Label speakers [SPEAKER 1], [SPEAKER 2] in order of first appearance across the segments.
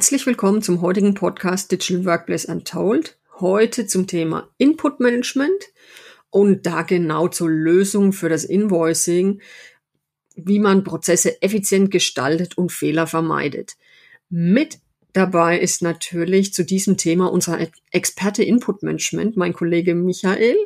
[SPEAKER 1] Herzlich willkommen zum heutigen Podcast Digital Workplace Untold. Heute zum Thema Input Management und da genau zur Lösung für das Invoicing, wie man Prozesse effizient gestaltet und Fehler vermeidet. Mit dabei ist natürlich zu diesem Thema unser Experte Input Management, mein Kollege Michael.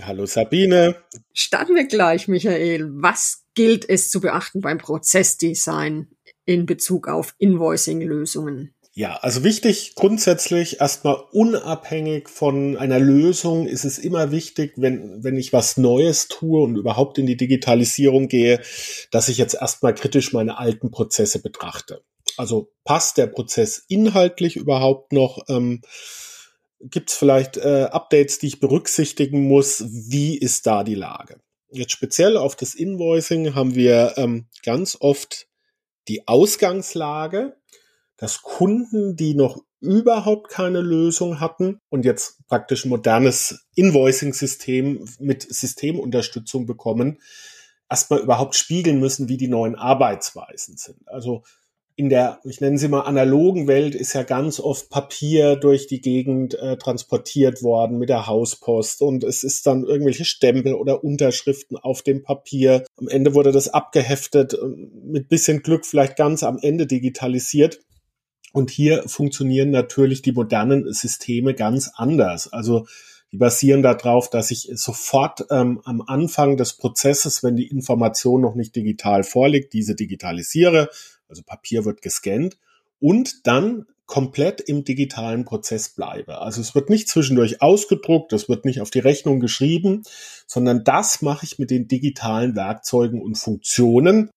[SPEAKER 2] Hallo Sabine.
[SPEAKER 1] Starten wir gleich, Michael. Was gilt es zu beachten beim Prozessdesign in Bezug auf Invoicing-Lösungen?
[SPEAKER 2] Ja, also wichtig grundsätzlich erstmal unabhängig von einer Lösung ist es immer wichtig, wenn, wenn ich was Neues tue und überhaupt in die Digitalisierung gehe, dass ich jetzt erstmal kritisch meine alten Prozesse betrachte. Also passt der Prozess inhaltlich überhaupt noch? Ähm, Gibt es vielleicht äh, Updates, die ich berücksichtigen muss? Wie ist da die Lage? Jetzt speziell auf das Invoicing haben wir ähm, ganz oft die Ausgangslage, dass Kunden, die noch überhaupt keine Lösung hatten und jetzt praktisch modernes Invoicing-System mit Systemunterstützung bekommen, erstmal überhaupt spiegeln müssen, wie die neuen Arbeitsweisen sind. Also in der, ich nenne sie mal analogen Welt, ist ja ganz oft Papier durch die Gegend äh, transportiert worden mit der Hauspost und es ist dann irgendwelche Stempel oder Unterschriften auf dem Papier. Am Ende wurde das abgeheftet, äh, mit bisschen Glück vielleicht ganz am Ende digitalisiert. Und hier funktionieren natürlich die modernen Systeme ganz anders. Also die basieren darauf, dass ich sofort ähm, am Anfang des Prozesses, wenn die Information noch nicht digital vorliegt, diese digitalisiere also Papier wird gescannt und dann komplett im digitalen Prozess bleibe. Also es wird nicht zwischendurch ausgedruckt, es wird nicht auf die Rechnung geschrieben, sondern das mache ich mit den digitalen Werkzeugen und Funktionen,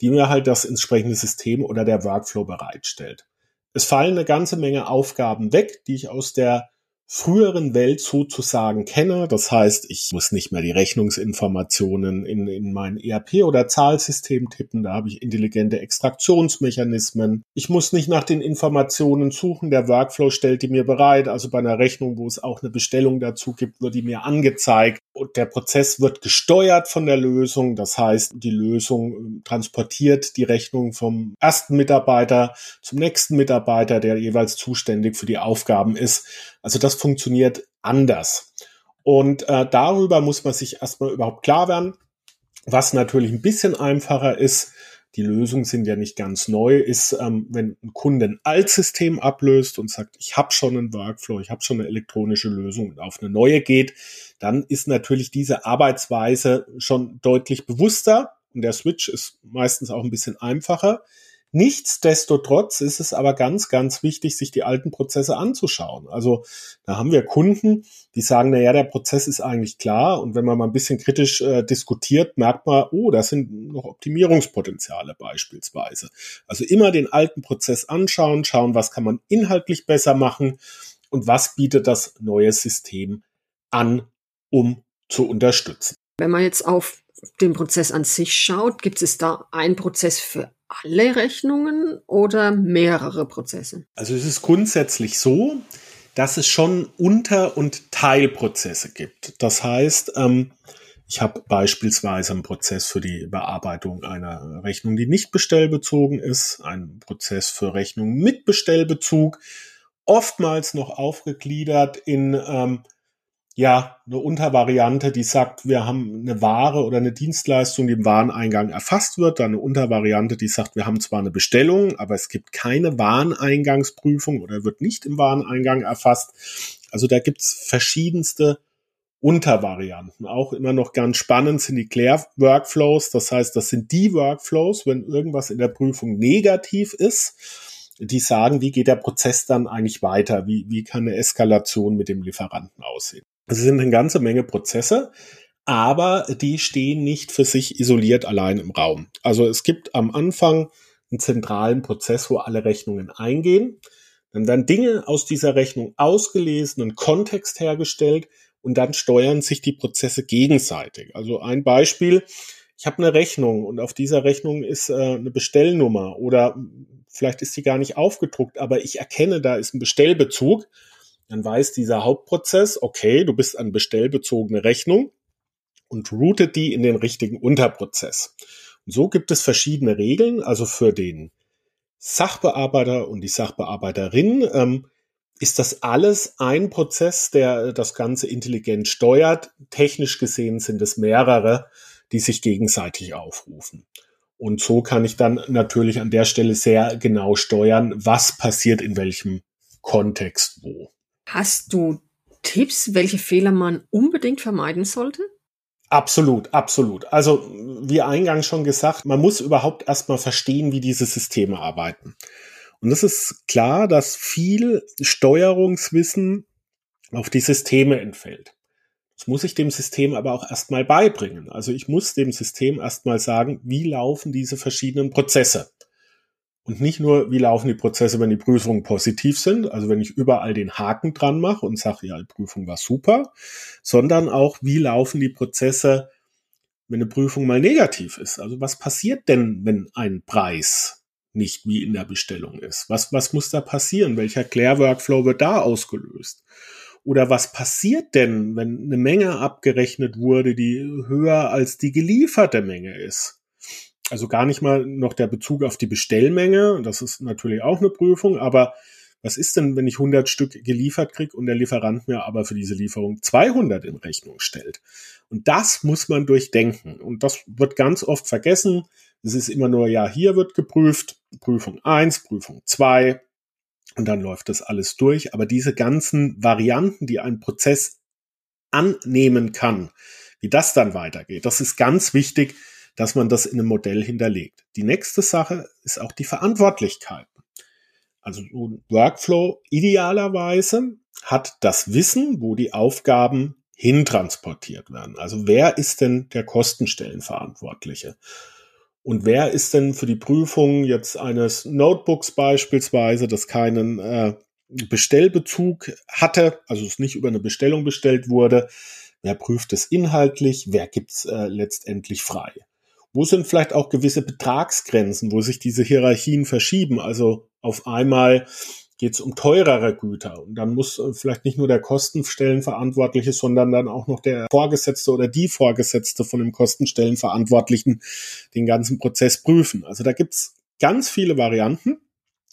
[SPEAKER 2] die mir halt das entsprechende System oder der Workflow bereitstellt. Es fallen eine ganze Menge Aufgaben weg, die ich aus der früheren Welt sozusagen kenne. Das heißt, ich muss nicht mehr die Rechnungsinformationen in, in mein ERP oder Zahlsystem tippen. Da habe ich intelligente Extraktionsmechanismen. Ich muss nicht nach den Informationen suchen. Der Workflow stellt die mir bereit. Also bei einer Rechnung, wo es auch eine Bestellung dazu gibt, wird die mir angezeigt. Und der Prozess wird gesteuert von der Lösung. Das heißt, die Lösung ähm, transportiert die Rechnung vom ersten Mitarbeiter zum nächsten Mitarbeiter, der jeweils zuständig für die Aufgaben ist. Also das funktioniert anders. Und äh, darüber muss man sich erstmal überhaupt klar werden. Was natürlich ein bisschen einfacher ist, die Lösungen sind ja nicht ganz neu, ist, ähm, wenn ein Kunde ein Altsystem ablöst und sagt, ich habe schon einen Workflow, ich habe schon eine elektronische Lösung und auf eine neue geht, dann ist natürlich diese Arbeitsweise schon deutlich bewusster und der Switch ist meistens auch ein bisschen einfacher. Nichtsdestotrotz ist es aber ganz, ganz wichtig, sich die alten Prozesse anzuschauen. Also da haben wir Kunden, die sagen, na ja, der Prozess ist eigentlich klar. Und wenn man mal ein bisschen kritisch äh, diskutiert, merkt man, oh, das sind noch Optimierungspotenziale beispielsweise. Also immer den alten Prozess anschauen, schauen, was kann man inhaltlich besser machen und was bietet das neue System an, um zu unterstützen.
[SPEAKER 1] Wenn man jetzt auf den Prozess an sich schaut, gibt es da einen Prozess für alle Rechnungen oder mehrere Prozesse?
[SPEAKER 2] Also es ist grundsätzlich so, dass es schon Unter- und Teilprozesse gibt. Das heißt, ähm, ich habe beispielsweise einen Prozess für die Bearbeitung einer Rechnung, die nicht bestellbezogen ist, einen Prozess für Rechnungen mit Bestellbezug, oftmals noch aufgegliedert in ähm, ja, eine Untervariante, die sagt, wir haben eine Ware oder eine Dienstleistung, die im Wareneingang erfasst wird, dann eine Untervariante, die sagt, wir haben zwar eine Bestellung, aber es gibt keine Wareneingangsprüfung oder wird nicht im Wareneingang erfasst. Also da gibt's verschiedenste Untervarianten. Auch immer noch ganz spannend sind die Claire-Workflows. Das heißt, das sind die Workflows, wenn irgendwas in der Prüfung negativ ist, die sagen, wie geht der Prozess dann eigentlich weiter? Wie, wie kann eine Eskalation mit dem Lieferanten aussehen? Es sind eine ganze Menge Prozesse, aber die stehen nicht für sich isoliert allein im Raum. Also es gibt am Anfang einen zentralen Prozess, wo alle Rechnungen eingehen. Dann werden Dinge aus dieser Rechnung ausgelesen, ein Kontext hergestellt und dann steuern sich die Prozesse gegenseitig. Also ein Beispiel, ich habe eine Rechnung und auf dieser Rechnung ist äh, eine Bestellnummer oder vielleicht ist sie gar nicht aufgedruckt, aber ich erkenne, da ist ein Bestellbezug dann weiß dieser Hauptprozess, okay, du bist an bestellbezogene Rechnung und routet die in den richtigen Unterprozess. Und so gibt es verschiedene Regeln, also für den Sachbearbeiter und die Sachbearbeiterin, ähm, ist das alles ein Prozess, der das Ganze intelligent steuert. Technisch gesehen sind es mehrere, die sich gegenseitig aufrufen. Und so kann ich dann natürlich an der Stelle sehr genau steuern, was passiert in welchem Kontext wo.
[SPEAKER 1] Hast du Tipps, welche Fehler man unbedingt vermeiden sollte?
[SPEAKER 2] Absolut, absolut. Also, wie eingangs schon gesagt, man muss überhaupt erstmal verstehen, wie diese Systeme arbeiten. Und es ist klar, dass viel Steuerungswissen auf die Systeme entfällt. Das muss ich dem System aber auch erstmal beibringen. Also ich muss dem System erstmal sagen, wie laufen diese verschiedenen Prozesse. Und nicht nur, wie laufen die Prozesse, wenn die Prüfungen positiv sind, also wenn ich überall den Haken dran mache und sage, ja, die Prüfung war super, sondern auch, wie laufen die Prozesse, wenn eine Prüfung mal negativ ist. Also was passiert denn, wenn ein Preis nicht wie in der Bestellung ist? Was, was muss da passieren? Welcher Claire-Workflow wird da ausgelöst? Oder was passiert denn, wenn eine Menge abgerechnet wurde, die höher als die gelieferte Menge ist? Also gar nicht mal noch der Bezug auf die Bestellmenge. Das ist natürlich auch eine Prüfung. Aber was ist denn, wenn ich 100 Stück geliefert kriege und der Lieferant mir aber für diese Lieferung 200 in Rechnung stellt? Und das muss man durchdenken. Und das wird ganz oft vergessen. Es ist immer nur, ja, hier wird geprüft, Prüfung eins, Prüfung zwei und dann läuft das alles durch. Aber diese ganzen Varianten, die ein Prozess annehmen kann, wie das dann weitergeht, das ist ganz wichtig, dass man das in einem Modell hinterlegt. Die nächste Sache ist auch die Verantwortlichkeiten. Also Workflow idealerweise hat das Wissen, wo die Aufgaben hintransportiert werden. Also wer ist denn der Kostenstellenverantwortliche? Und wer ist denn für die Prüfung jetzt eines Notebooks beispielsweise, das keinen äh, Bestellbezug hatte, also es nicht über eine Bestellung bestellt wurde, wer prüft es inhaltlich, wer gibt es äh, letztendlich frei? Wo sind vielleicht auch gewisse Betragsgrenzen, wo sich diese Hierarchien verschieben? Also auf einmal geht es um teurere Güter und dann muss äh, vielleicht nicht nur der Kostenstellenverantwortliche, sondern dann auch noch der Vorgesetzte oder die Vorgesetzte von dem Kostenstellenverantwortlichen den ganzen Prozess prüfen. Also da gibt's ganz viele Varianten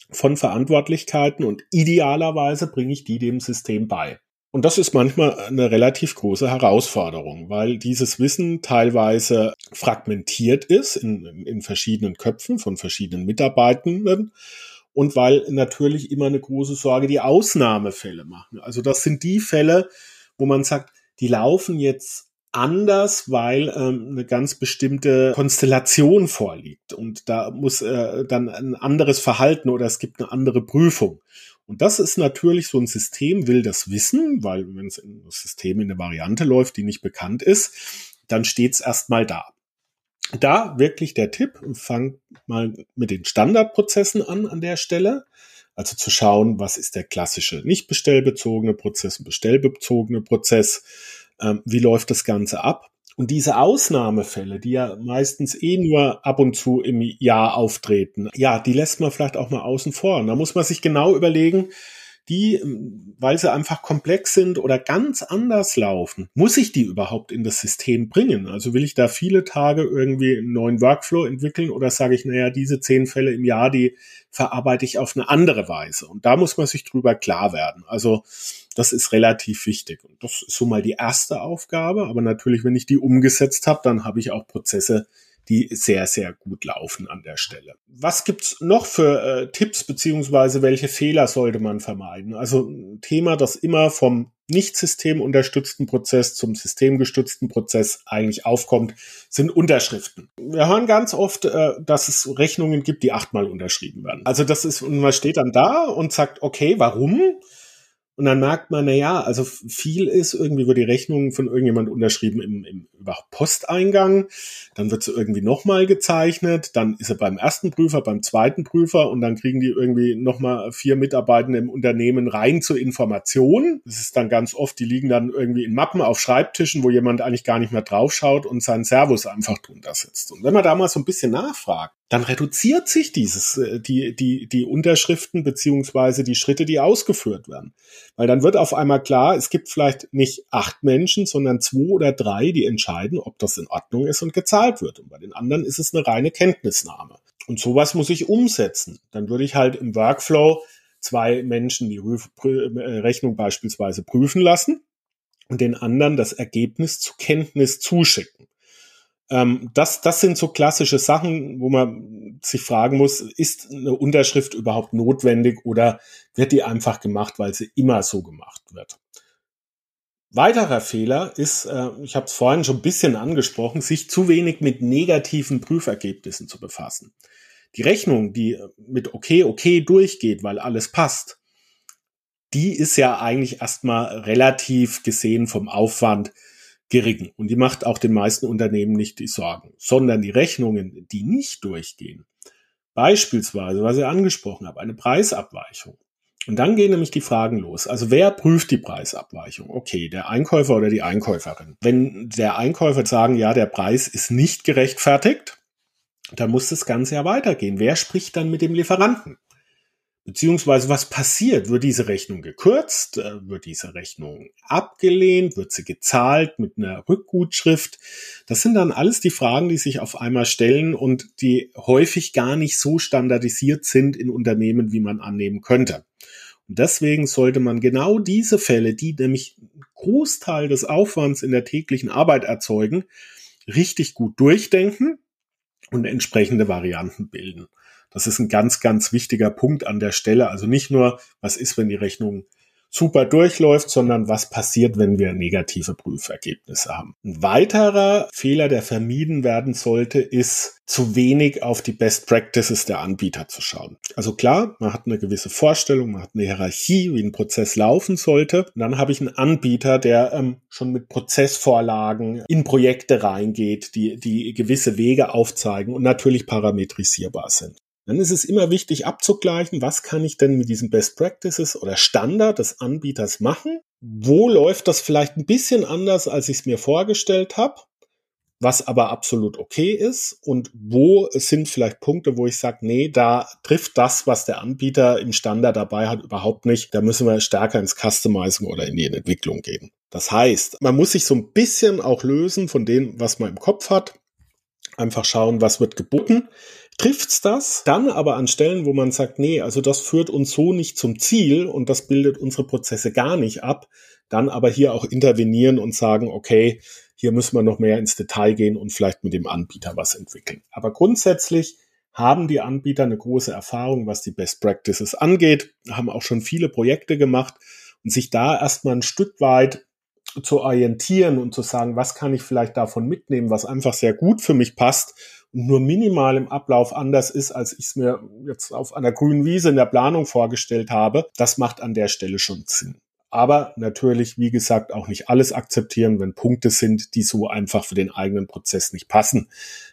[SPEAKER 2] von Verantwortlichkeiten und idealerweise bringe ich die dem System bei. Und das ist manchmal eine relativ große Herausforderung, weil dieses Wissen teilweise fragmentiert ist in, in verschiedenen Köpfen von verschiedenen Mitarbeitenden und weil natürlich immer eine große Sorge die Ausnahmefälle machen. Also das sind die Fälle, wo man sagt, die laufen jetzt anders, weil ähm, eine ganz bestimmte Konstellation vorliegt und da muss äh, dann ein anderes Verhalten oder es gibt eine andere Prüfung. Und das ist natürlich so ein System, will das wissen, weil wenn es in das System in eine Variante läuft, die nicht bekannt ist, dann steht es erstmal da. Da wirklich der Tipp, fang mal mit den Standardprozessen an an der Stelle. Also zu schauen, was ist der klassische nicht bestellbezogene Prozess, bestellbezogene Prozess, ähm, wie läuft das Ganze ab und diese Ausnahmefälle, die ja meistens eh nur ab und zu im Jahr auftreten, ja, die lässt man vielleicht auch mal außen vor. Und da muss man sich genau überlegen, die, ähm, weil sie einfach komplex sind oder ganz anders laufen, muss ich die überhaupt in das System bringen? Also will ich da viele Tage irgendwie einen neuen Workflow entwickeln oder sage ich, naja, diese zehn Fälle im Jahr, die verarbeite ich auf eine andere Weise? Und da muss man sich drüber klar werden. Also das ist relativ wichtig. Und das ist so mal die erste Aufgabe. Aber natürlich, wenn ich die umgesetzt habe, dann habe ich auch Prozesse, die sehr, sehr gut laufen an der Stelle. Was gibt's noch für äh, Tipps beziehungsweise welche Fehler sollte man vermeiden? Also ein Thema, das immer vom nicht systemunterstützten Prozess zum systemgestützten Prozess eigentlich aufkommt, sind Unterschriften. Wir hören ganz oft, äh, dass es Rechnungen gibt, die achtmal unterschrieben werden. Also das ist, und man steht dann da und sagt, okay, warum? Und dann merkt man, na ja, also viel ist irgendwie wird die Rechnung von irgendjemand unterschrieben im, im über Posteingang, dann wird sie irgendwie nochmal gezeichnet, dann ist er beim ersten Prüfer, beim zweiten Prüfer und dann kriegen die irgendwie nochmal vier Mitarbeitende im Unternehmen rein zur Information. Das ist dann ganz oft, die liegen dann irgendwie in Mappen auf Schreibtischen, wo jemand eigentlich gar nicht mehr draufschaut und seinen Servus einfach drunter setzt. Und wenn man da mal so ein bisschen nachfragt, dann reduziert sich dieses, äh, die, die, die Unterschriften beziehungsweise die Schritte, die ausgeführt werden. Weil dann wird auf einmal klar, es gibt vielleicht nicht acht Menschen, sondern zwei oder drei, die entscheiden, ob das in Ordnung ist und gezahlt wird. Und bei den anderen ist es eine reine Kenntnisnahme. Und sowas muss ich umsetzen. Dann würde ich halt im Workflow zwei Menschen die äh, Rechnung beispielsweise prüfen lassen und den anderen das Ergebnis zur Kenntnis zuschicken. Ähm, das, das sind so klassische Sachen, wo man sich fragen muss, ist eine Unterschrift überhaupt notwendig oder wird die einfach gemacht, weil sie immer so gemacht wird? Weiterer Fehler ist, äh, ich habe es vorhin schon ein bisschen angesprochen, sich zu wenig mit negativen Prüfergebnissen zu befassen. Die Rechnung, die mit okay, okay durchgeht, weil alles passt, die ist ja eigentlich erstmal relativ gesehen vom Aufwand gering. Und die macht auch den meisten Unternehmen nicht die Sorgen, sondern die Rechnungen, die nicht durchgehen. Beispielsweise, was ich angesprochen habe, eine Preisabweichung. Und dann gehen nämlich die Fragen los. Also wer prüft die Preisabweichung? Okay, der Einkäufer oder die Einkäuferin. Wenn der Einkäufer sagen, ja, der Preis ist nicht gerechtfertigt, dann muss das Ganze ja weitergehen. Wer spricht dann mit dem Lieferanten? Beziehungsweise was passiert? Wird diese Rechnung gekürzt? Äh, wird diese Rechnung abgelehnt? Wird sie gezahlt mit einer Rückgutschrift? Das sind dann alles die Fragen, die sich auf einmal stellen und die häufig gar nicht so standardisiert sind in Unternehmen, wie man annehmen könnte. Und deswegen sollte man genau diese Fälle, die nämlich einen Großteil des Aufwands in der täglichen Arbeit erzeugen, richtig gut durchdenken und entsprechende Varianten bilden. Das ist ein ganz, ganz wichtiger Punkt an der Stelle. Also nicht nur, was ist, wenn die Rechnung super durchläuft, sondern was passiert, wenn wir negative Prüfergebnisse haben. Ein weiterer Fehler, der vermieden werden sollte, ist zu wenig auf die Best Practices der Anbieter zu schauen. Also klar, man hat eine gewisse Vorstellung, man hat eine Hierarchie, wie ein Prozess laufen sollte. Und dann habe ich einen Anbieter, der ähm, schon mit Prozessvorlagen in Projekte reingeht, die, die gewisse Wege aufzeigen und natürlich parametrisierbar sind dann ist es immer wichtig abzugleichen, was kann ich denn mit diesen Best Practices oder Standard des Anbieters machen? Wo läuft das vielleicht ein bisschen anders, als ich es mir vorgestellt habe? was aber absolut okay ist und wo sind vielleicht Punkte, wo ich sage, nee, da trifft das, was der Anbieter im Standard dabei hat, überhaupt nicht. Da müssen wir stärker ins Customizing oder in die Entwicklung gehen. Das heißt, man muss sich so ein bisschen auch lösen von dem, was man im Kopf hat. Einfach schauen, was wird geboten. Trifft's das, dann aber an Stellen, wo man sagt, nee, also das führt uns so nicht zum Ziel und das bildet unsere Prozesse gar nicht ab, dann aber hier auch intervenieren und sagen, okay, hier müssen wir noch mehr ins Detail gehen und vielleicht mit dem Anbieter was entwickeln. Aber grundsätzlich haben die Anbieter eine große Erfahrung, was die Best Practices angeht, haben auch schon viele Projekte gemacht und sich da erstmal ein Stück weit zu orientieren und zu sagen, was kann ich vielleicht davon mitnehmen, was einfach sehr gut für mich passt nur minimal im Ablauf anders ist, als ich es mir jetzt auf einer grünen Wiese in der Planung vorgestellt habe, das macht an der Stelle schon Sinn. Aber natürlich, wie gesagt, auch nicht alles akzeptieren, wenn Punkte sind, die so einfach für den eigenen Prozess nicht passen.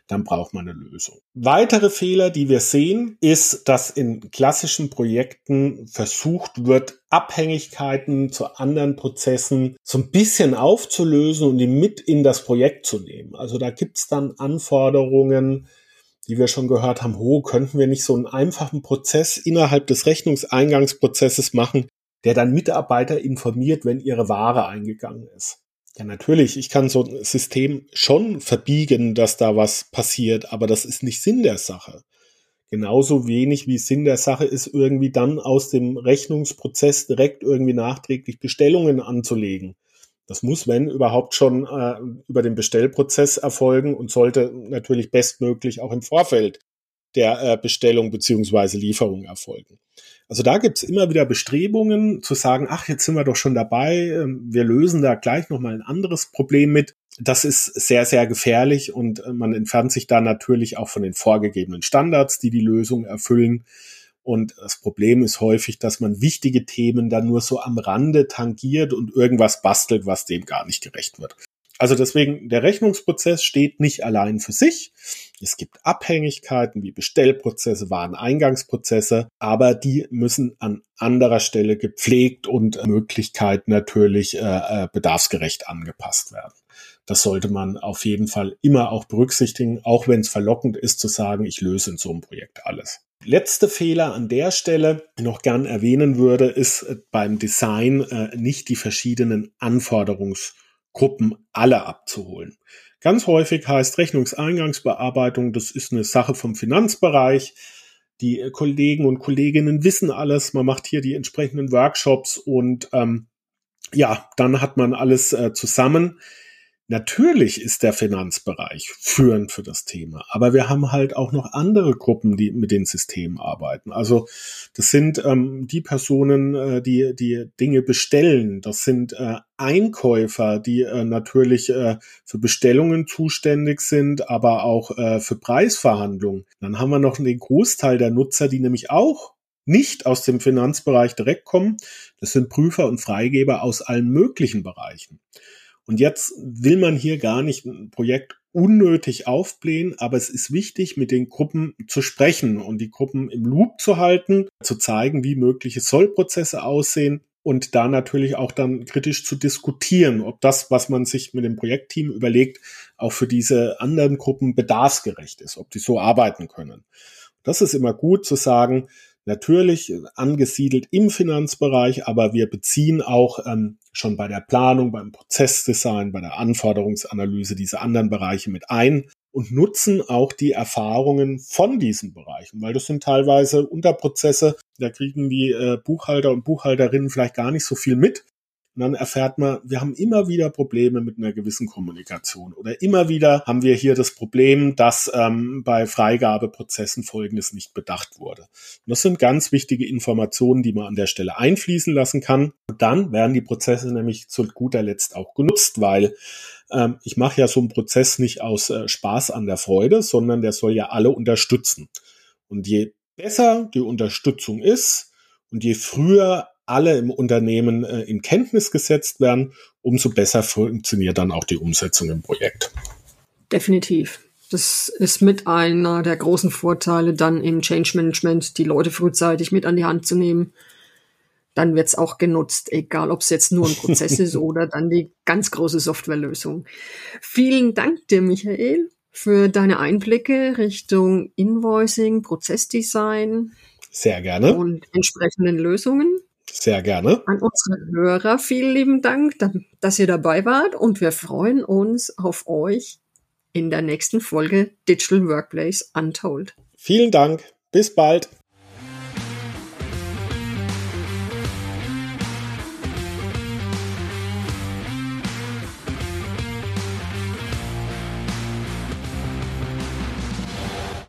[SPEAKER 2] Dann braucht man eine Lösung. Weitere Fehler, die wir sehen, ist, dass in klassischen Projekten versucht wird, Abhängigkeiten zu anderen Prozessen so ein bisschen aufzulösen und die mit in das Projekt zu nehmen. Also da gibt's dann Anforderungen, die wir schon gehört haben, ho, könnten wir nicht so einen einfachen Prozess innerhalb des Rechnungseingangsprozesses machen, der dann Mitarbeiter informiert, wenn ihre Ware eingegangen ist. Ja, natürlich, ich kann so ein System schon verbiegen, dass da was passiert, aber das ist nicht Sinn der Sache. Genauso wenig wie Sinn der Sache ist, irgendwie dann aus dem Rechnungsprozess direkt irgendwie nachträglich Bestellungen anzulegen. Das muss, wenn überhaupt schon äh, über den Bestellprozess erfolgen und sollte natürlich bestmöglich auch im Vorfeld der äh, Bestellung beziehungsweise Lieferung erfolgen. Also da gibt's immer wieder Bestrebungen zu sagen, ach, jetzt sind wir doch schon dabei, ähm, wir lösen da gleich nochmal ein anderes Problem mit. Das ist sehr, sehr gefährlich und äh, man entfernt sich da natürlich auch von den vorgegebenen Standards, die die Lösung erfüllen. Und das Problem ist häufig, dass man wichtige Themen dann nur so am Rande tangiert und irgendwas bastelt, was dem gar nicht gerecht wird. Also deswegen, der Rechnungsprozess steht nicht allein für sich. Es gibt Abhängigkeiten wie Bestellprozesse, Wareneingangsprozesse, aber die müssen an anderer Stelle gepflegt und Möglichkeit natürlich äh, äh, bedarfsgerecht angepasst werden. Das sollte man auf jeden Fall immer auch berücksichtigen, auch wenn es verlockend ist zu sagen, ich löse in so einem Projekt alles. Letzte Fehler an der Stelle noch gern erwähnen würde, ist äh, beim Design äh, nicht die verschiedenen Anforderungs Gruppen alle abzuholen. Ganz häufig heißt Rechnungseingangsbearbeitung, das ist eine Sache vom Finanzbereich. Die Kollegen und Kolleginnen wissen alles. Man macht hier die entsprechenden Workshops und ähm, ja, dann hat man alles äh, zusammen. Natürlich ist der Finanzbereich führend für das Thema, aber wir haben halt auch noch andere Gruppen, die mit den Systemen arbeiten. Also das sind ähm, die Personen, äh, die die Dinge bestellen. Das sind äh, Einkäufer, die äh, natürlich äh, für Bestellungen zuständig sind, aber auch äh, für Preisverhandlungen. Dann haben wir noch den Großteil der Nutzer, die nämlich auch nicht aus dem Finanzbereich direkt kommen. Das sind Prüfer und Freigeber aus allen möglichen Bereichen. Und jetzt will man hier gar nicht ein Projekt unnötig aufblähen, aber es ist wichtig, mit den Gruppen zu sprechen und die Gruppen im Loop zu halten, zu zeigen, wie mögliche Sollprozesse aussehen und da natürlich auch dann kritisch zu diskutieren, ob das, was man sich mit dem Projektteam überlegt, auch für diese anderen Gruppen bedarfsgerecht ist, ob die so arbeiten können. Das ist immer gut zu sagen, natürlich angesiedelt im Finanzbereich, aber wir beziehen auch ähm, schon bei der Planung, beim Prozessdesign, bei der Anforderungsanalyse diese anderen Bereiche mit ein und nutzen auch die Erfahrungen von diesen Bereichen, weil das sind teilweise Unterprozesse, da kriegen die äh, Buchhalter und Buchhalterinnen vielleicht gar nicht so viel mit. Und dann erfährt man, wir haben immer wieder Probleme mit einer gewissen Kommunikation oder immer wieder haben wir hier das Problem, dass ähm, bei Freigabeprozessen Folgendes nicht bedacht wurde. Und das sind ganz wichtige Informationen, die man an der Stelle einfließen lassen kann. Und dann werden die Prozesse nämlich zu guter Letzt auch genutzt, weil ähm, ich mache ja so einen Prozess nicht aus äh, Spaß an der Freude, sondern der soll ja alle unterstützen. Und je besser die Unterstützung ist und je früher alle im Unternehmen äh, in Kenntnis gesetzt werden, umso besser funktioniert dann auch die Umsetzung im Projekt.
[SPEAKER 1] Definitiv. Das ist mit einer der großen Vorteile dann im Change Management, die Leute frühzeitig mit an die Hand zu nehmen. Dann wird es auch genutzt, egal ob es jetzt nur ein Prozess ist oder dann die ganz große Softwarelösung. Vielen Dank dir, Michael, für deine Einblicke Richtung Invoicing, Prozessdesign.
[SPEAKER 2] Sehr gerne.
[SPEAKER 1] Und entsprechenden Lösungen.
[SPEAKER 2] Sehr gerne.
[SPEAKER 1] An unsere Hörer vielen lieben Dank, dass ihr dabei wart und wir freuen uns auf euch in der nächsten Folge Digital Workplace Untold.
[SPEAKER 2] Vielen Dank. Bis bald.